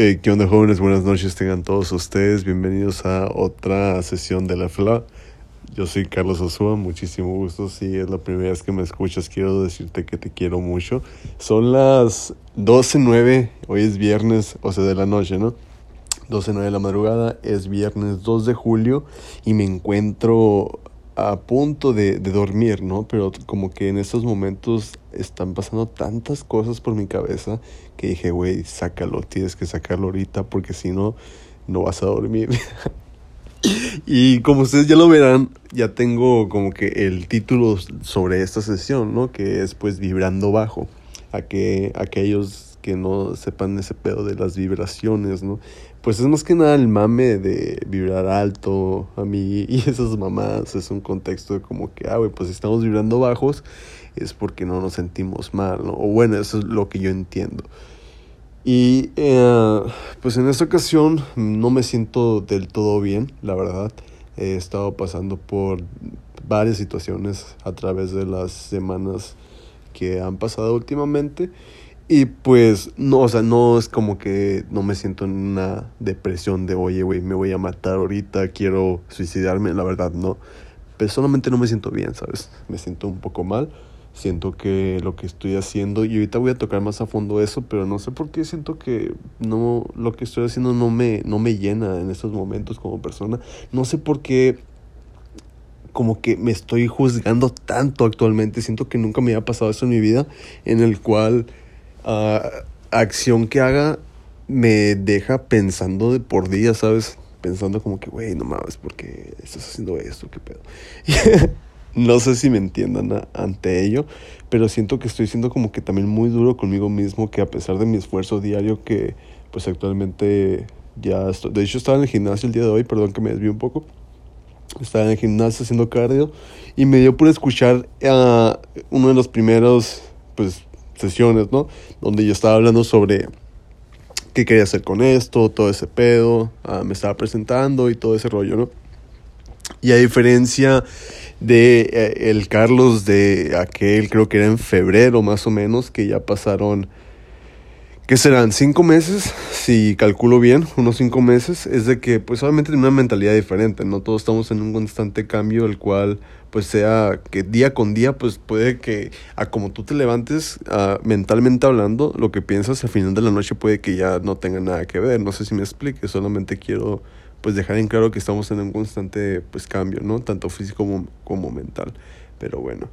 Eh, ¿Qué onda jóvenes? Buenas noches tengan todos ustedes. Bienvenidos a otra sesión de la FLA. Yo soy Carlos Osúa, muchísimo gusto. Si es la primera vez que me escuchas, quiero decirte que te quiero mucho. Son las 12.09, hoy es viernes, o sea, de la noche, ¿no? 12.09 de la madrugada, es viernes 2 de julio y me encuentro a punto de, de, dormir, ¿no? Pero como que en estos momentos están pasando tantas cosas por mi cabeza que dije, güey, sácalo, tienes que sacarlo ahorita porque si no, no vas a dormir. y como ustedes ya lo verán, ya tengo como que el título sobre esta sesión, ¿no? Que es pues vibrando bajo. A que aquellos que no sepan ese pedo de las vibraciones, ¿no? Pues es más que nada el mame de vibrar alto a mí y esas mamás. Es un contexto de como que, ah, güey, pues si estamos vibrando bajos es porque no nos sentimos mal, ¿no? O bueno, eso es lo que yo entiendo. Y eh, pues en esta ocasión no me siento del todo bien, la verdad. He estado pasando por varias situaciones a través de las semanas que han pasado últimamente. Y pues, no, o sea, no es como que no me siento en una depresión de, oye, güey, me voy a matar ahorita, quiero suicidarme, la verdad, no. Pero solamente no me siento bien, ¿sabes? Me siento un poco mal. Siento que lo que estoy haciendo, y ahorita voy a tocar más a fondo eso, pero no sé por qué siento que no, lo que estoy haciendo no me, no me llena en estos momentos como persona. No sé por qué como que me estoy juzgando tanto actualmente. Siento que nunca me había pasado eso en mi vida, en el cual acción que haga me deja pensando de por día, ¿sabes? Pensando como que, güey, no mames, ¿por qué estás haciendo esto? ¿Qué pedo? no sé si me entiendan ante ello, pero siento que estoy siendo como que también muy duro conmigo mismo, que a pesar de mi esfuerzo diario, que pues actualmente ya estoy, de hecho estaba en el gimnasio el día de hoy, perdón que me desvío un poco, estaba en el gimnasio haciendo cardio y me dio por escuchar a uno de los primeros, pues sesiones, ¿no? Donde yo estaba hablando sobre qué quería hacer con esto, todo ese pedo, ah, me estaba presentando y todo ese rollo, ¿no? Y a diferencia de eh, el Carlos de aquel, creo que era en febrero más o menos, que ya pasaron, ¿qué serán? ¿Cinco meses? Si calculo bien, unos cinco meses, es de que pues obviamente tiene una mentalidad diferente, ¿no? Todos estamos en un constante cambio, el cual pues sea que día con día pues puede que a como tú te levantes uh, mentalmente hablando lo que piensas al final de la noche puede que ya no tenga nada que ver. No sé si me explique solamente quiero pues dejar en claro que estamos en un constante pues cambio no tanto físico como, como mental. Pero bueno.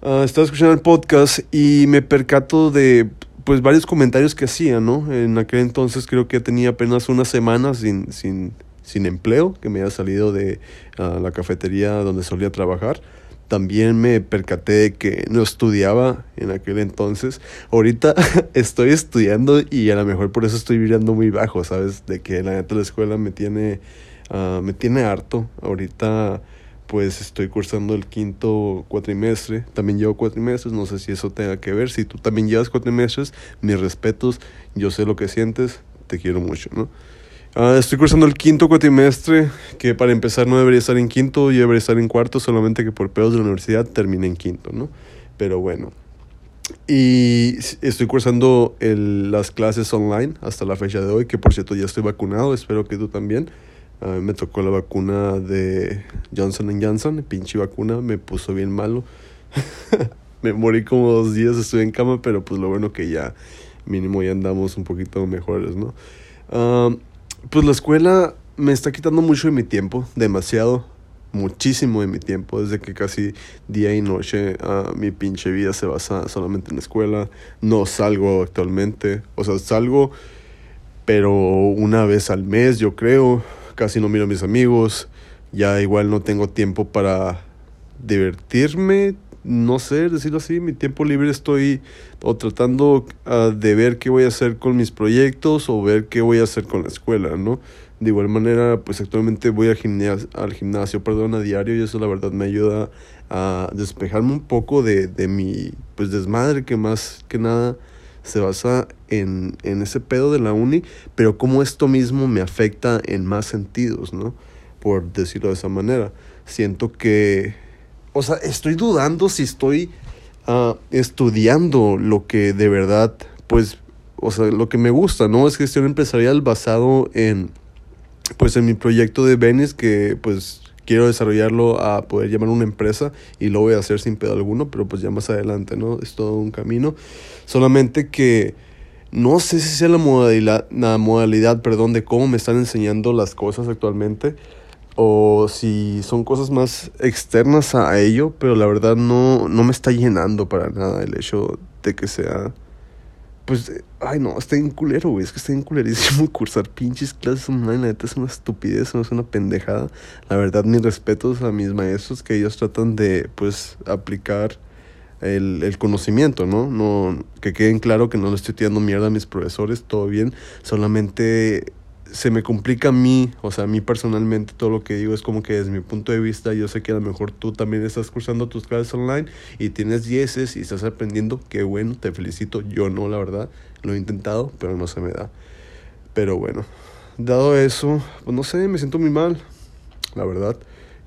Uh, estaba escuchando el podcast y me percato de pues varios comentarios que hacía no en aquel entonces creo que tenía apenas unas semanas sin sin sin empleo, que me había salido de uh, la cafetería donde solía trabajar. También me percaté que no estudiaba en aquel entonces. Ahorita estoy estudiando y a lo mejor por eso estoy vibrando muy bajo, ¿sabes? De que la neta la escuela me tiene, uh, me tiene harto. Ahorita pues estoy cursando el quinto cuatrimestre. También llevo cuatrimestres, no sé si eso tenga que ver. Si tú también llevas cuatrimestres, mis respetos, yo sé lo que sientes, te quiero mucho, ¿no? Uh, estoy cursando el quinto cuatrimestre, que para empezar no debería estar en quinto, yo debería estar en cuarto, solamente que por pedos de la universidad terminé en quinto, ¿no? Pero bueno. Y estoy cursando el, las clases online hasta la fecha de hoy, que por cierto ya estoy vacunado, espero que tú también. Uh, me tocó la vacuna de Johnson Johnson, pinche vacuna, me puso bien malo. me morí como dos días, estuve en cama, pero pues lo bueno que ya mínimo ya andamos un poquito mejores, ¿no? Uh, pues la escuela me está quitando mucho de mi tiempo, demasiado, muchísimo de mi tiempo, desde que casi día y noche uh, mi pinche vida se basa solamente en la escuela, no salgo actualmente, o sea, salgo, pero una vez al mes yo creo, casi no miro a mis amigos, ya igual no tengo tiempo para divertirme, no sé, decirlo así, mi tiempo libre estoy o tratando uh, de ver qué voy a hacer con mis proyectos o ver qué voy a hacer con la escuela, ¿no? De igual manera, pues actualmente voy al gimnasio, al gimnasio perdón, a diario y eso la verdad me ayuda a despejarme un poco de, de mi pues desmadre que más que nada se basa en, en ese pedo de la uni, pero cómo esto mismo me afecta en más sentidos, ¿no? Por decirlo de esa manera. Siento que o sea, estoy dudando si estoy uh, estudiando lo que de verdad, pues, o sea, lo que me gusta, ¿no? Es gestión empresarial basado en, pues en mi proyecto de Venice, que pues quiero desarrollarlo a poder llamar una empresa y lo voy a hacer sin pedo alguno, pero pues ya más adelante, ¿no? Es todo un camino. Solamente que no sé si sea la modalidad, la modalidad, perdón, de cómo me están enseñando las cosas actualmente o si son cosas más externas a ello, pero la verdad no, no me está llenando para nada el hecho de que sea pues, ay no, está en culero, güey. Es que está en culerísimo cursar pinches clases online. La neta es una estupidez, no es una pendejada. La verdad, mis respetos a mis maestros que ellos tratan de, pues, aplicar el, el conocimiento, ¿no? No, que queden claro que no le estoy tirando mierda a mis profesores, todo bien. Solamente se me complica a mí, o sea, a mí personalmente todo lo que digo es como que desde mi punto de vista yo sé que a lo mejor tú también estás cursando tus clases online y tienes dieces y estás aprendiendo, qué bueno, te felicito, yo no, la verdad, lo he intentado, pero no se me da. Pero bueno, dado eso, pues no sé, me siento muy mal, la verdad,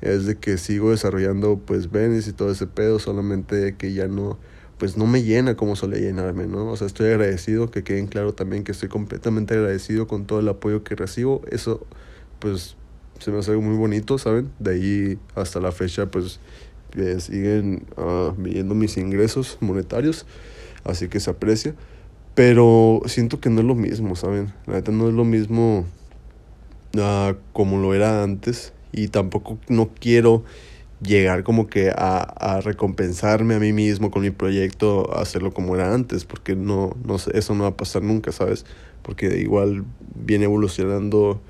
es de que sigo desarrollando pues Venice y todo ese pedo, solamente que ya no pues no me llena como suele llenarme, ¿no? O sea, estoy agradecido, que queden claro también que estoy completamente agradecido con todo el apoyo que recibo. Eso, pues, se me hace muy bonito, ¿saben? De ahí hasta la fecha, pues, siguen uh, viendo mis ingresos monetarios, así que se aprecia. Pero siento que no es lo mismo, ¿saben? La neta no es lo mismo uh, como lo era antes y tampoco no quiero llegar como que a, a, recompensarme a mí mismo con mi proyecto, hacerlo como era antes, porque no, no eso no va a pasar nunca, ¿sabes? Porque igual viene evolucionando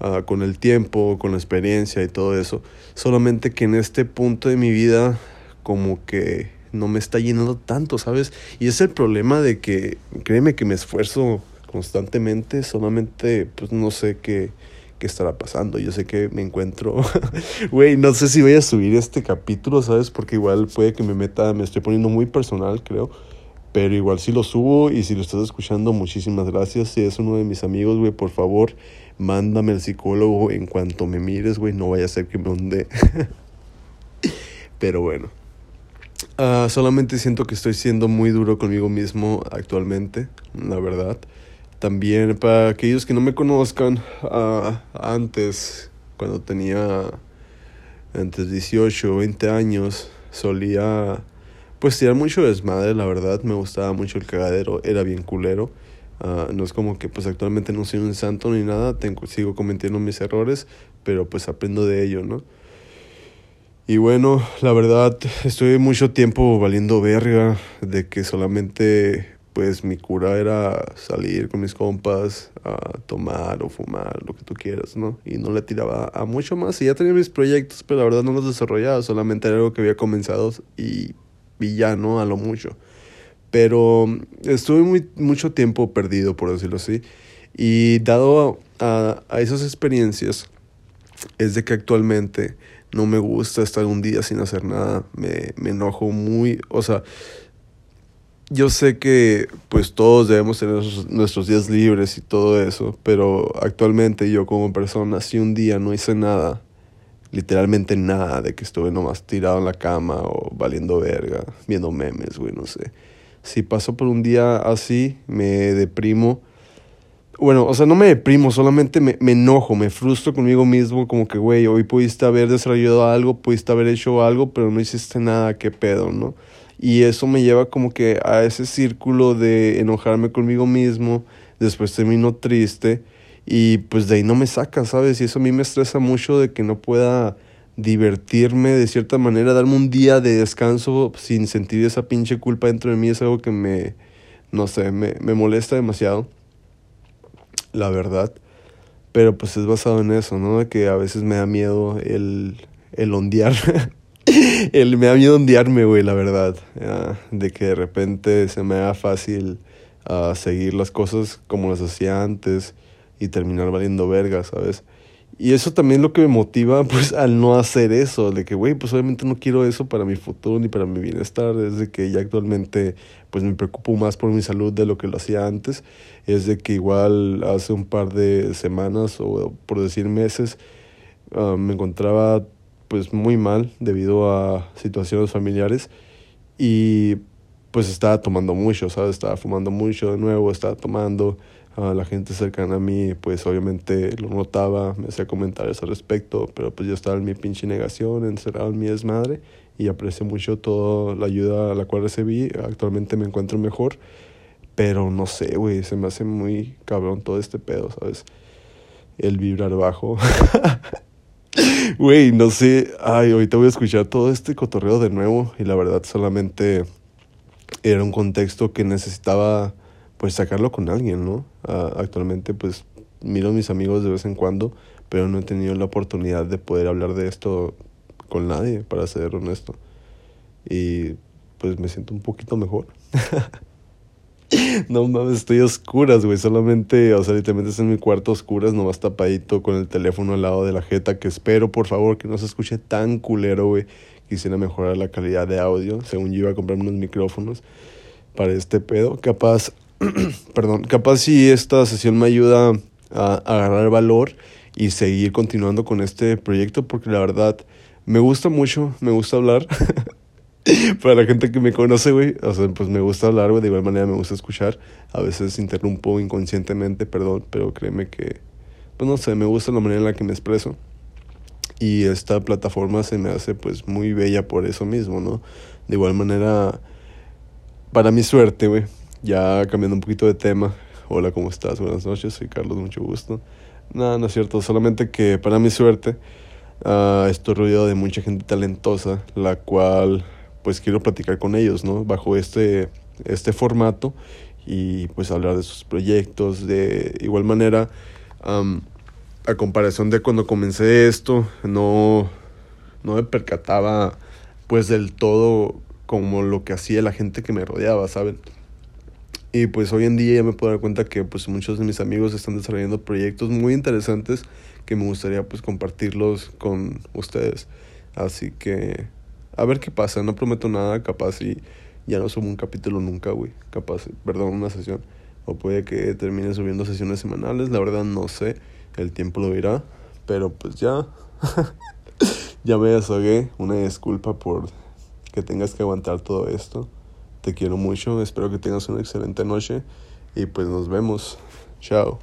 uh, con el tiempo, con la experiencia y todo eso. Solamente que en este punto de mi vida como que no me está llenando tanto, ¿sabes? Y es el problema de que, créeme que me esfuerzo constantemente, solamente pues no sé qué qué estará pasando. Yo sé que me encuentro, güey, no sé si voy a subir este capítulo, ¿sabes? Porque igual puede que me meta, me estoy poniendo muy personal, creo. Pero igual si lo subo y si lo estás escuchando, muchísimas gracias. Si es uno de mis amigos, güey, por favor, mándame al psicólogo en cuanto me mires, güey, no vaya a ser que me hunde. Pero bueno. Uh, solamente siento que estoy siendo muy duro conmigo mismo actualmente, la verdad. También para aquellos que no me conozcan, uh, antes, cuando tenía entre 18 o 20 años, solía pues tirar mucho desmadre, la verdad, me gustaba mucho el cagadero, era bien culero. Uh, no es como que pues actualmente no soy un santo ni nada, tengo, sigo cometiendo mis errores, pero pues aprendo de ello, ¿no? Y bueno, la verdad, estoy mucho tiempo valiendo verga de que solamente pues mi cura era salir con mis compas a tomar o fumar, lo que tú quieras, ¿no? Y no le tiraba a mucho más. Y ya tenía mis proyectos, pero la verdad no los desarrollaba, solamente era algo que había comenzado y, y ya, ¿no? A lo mucho. Pero estuve muy, mucho tiempo perdido, por decirlo así. Y dado a, a esas experiencias, es de que actualmente no me gusta estar un día sin hacer nada. Me, me enojo muy, o sea, yo sé que pues todos debemos tener nuestros días libres y todo eso, pero actualmente yo como persona, si un día no hice nada, literalmente nada, de que estuve nomás tirado en la cama o valiendo verga, viendo memes, güey, no sé. Si paso por un día así, me deprimo. Bueno, o sea, no me deprimo, solamente me, me enojo, me frustro conmigo mismo, como que, güey, hoy pudiste haber desarrollado algo, pudiste haber hecho algo, pero no hiciste nada, qué pedo, ¿no? Y eso me lleva como que a ese círculo de enojarme conmigo mismo, después termino triste y pues de ahí no me saca, ¿sabes? Y eso a mí me estresa mucho de que no pueda divertirme de cierta manera, darme un día de descanso sin sentir esa pinche culpa dentro de mí es algo que me, no sé, me, me molesta demasiado, la verdad. Pero pues es basado en eso, ¿no? De que a veces me da miedo el, el ondear el, me da miedo ondearme, güey, la verdad. de que de repente se me haga fácil uh, seguir las cosas como las hacía antes y terminar valiendo verga, ¿sabes? Y eso también es lo que me motiva, pues, al no hacer eso. De que, güey, pues obviamente no quiero eso para mi futuro ni para mi bienestar. Es de que ya actualmente, pues, me preocupo más por mi salud de lo que lo hacía antes. Es de que igual hace un par de semanas o por decir meses, uh, me encontraba pues muy mal debido a situaciones familiares y pues estaba tomando mucho, ¿sabes? Estaba fumando mucho de nuevo, estaba tomando. a la gente cercana a mí, pues obviamente lo notaba, me hacía comentarios al respecto, pero pues yo estaba en mi pinche negación, encerrado en mi desmadre y aprecio mucho toda la ayuda a la cual recibí. Actualmente me encuentro mejor, pero no sé, güey, se me hace muy cabrón todo este pedo, ¿sabes? El vibrar bajo. Güey, no sé, ay, ahorita voy a escuchar todo este cotorreo de nuevo y la verdad solamente era un contexto que necesitaba pues sacarlo con alguien, ¿no? Ah, actualmente pues miro a mis amigos de vez en cuando, pero no he tenido la oportunidad de poder hablar de esto con nadie, para ser honesto. Y pues me siento un poquito mejor. no mames, estoy a oscuras, güey. Solamente, o sea, literalmente es en mi cuarto a oscuras, nomás tapadito con el teléfono al lado de la jeta, que espero, por favor, que no se escuche tan culero, güey. Quisiera mejorar la calidad de audio. Según yo iba a comprarme unos micrófonos para este pedo. Capaz, perdón, capaz si esta sesión me ayuda a, agarrar valor y seguir continuando con este proyecto, porque la verdad me gusta mucho, me gusta hablar. para la gente que me conoce, güey, o sea, pues me gusta hablar, güey, de igual manera me gusta escuchar. A veces interrumpo inconscientemente, perdón, pero créeme que, pues no sé, me gusta la manera en la que me expreso. Y esta plataforma se me hace pues muy bella por eso mismo, ¿no? De igual manera, para mi suerte, güey, ya cambiando un poquito de tema. Hola, ¿cómo estás? Buenas noches, soy Carlos, mucho gusto. No, no es cierto, solamente que para mi suerte uh, estoy rodeado de mucha gente talentosa, la cual pues quiero platicar con ellos, ¿no? Bajo este, este formato y pues hablar de sus proyectos, de igual manera a comparación de cuando comencé esto, no, no me percataba pues del todo como lo que hacía la gente que me rodeaba, ¿saben? Y pues hoy en día ya me puedo dar cuenta que pues muchos de mis amigos están desarrollando proyectos muy interesantes que me gustaría pues compartirlos con ustedes. Así que a ver qué pasa, no prometo nada, capaz y ya no subo un capítulo nunca, güey. Capaz, perdón, una sesión. O puede que termine subiendo sesiones semanales, la verdad no sé el tiempo lo dirá, pero pues ya, ya me desahogué, una disculpa por que tengas que aguantar todo esto, te quiero mucho, espero que tengas una excelente noche y pues nos vemos, chao.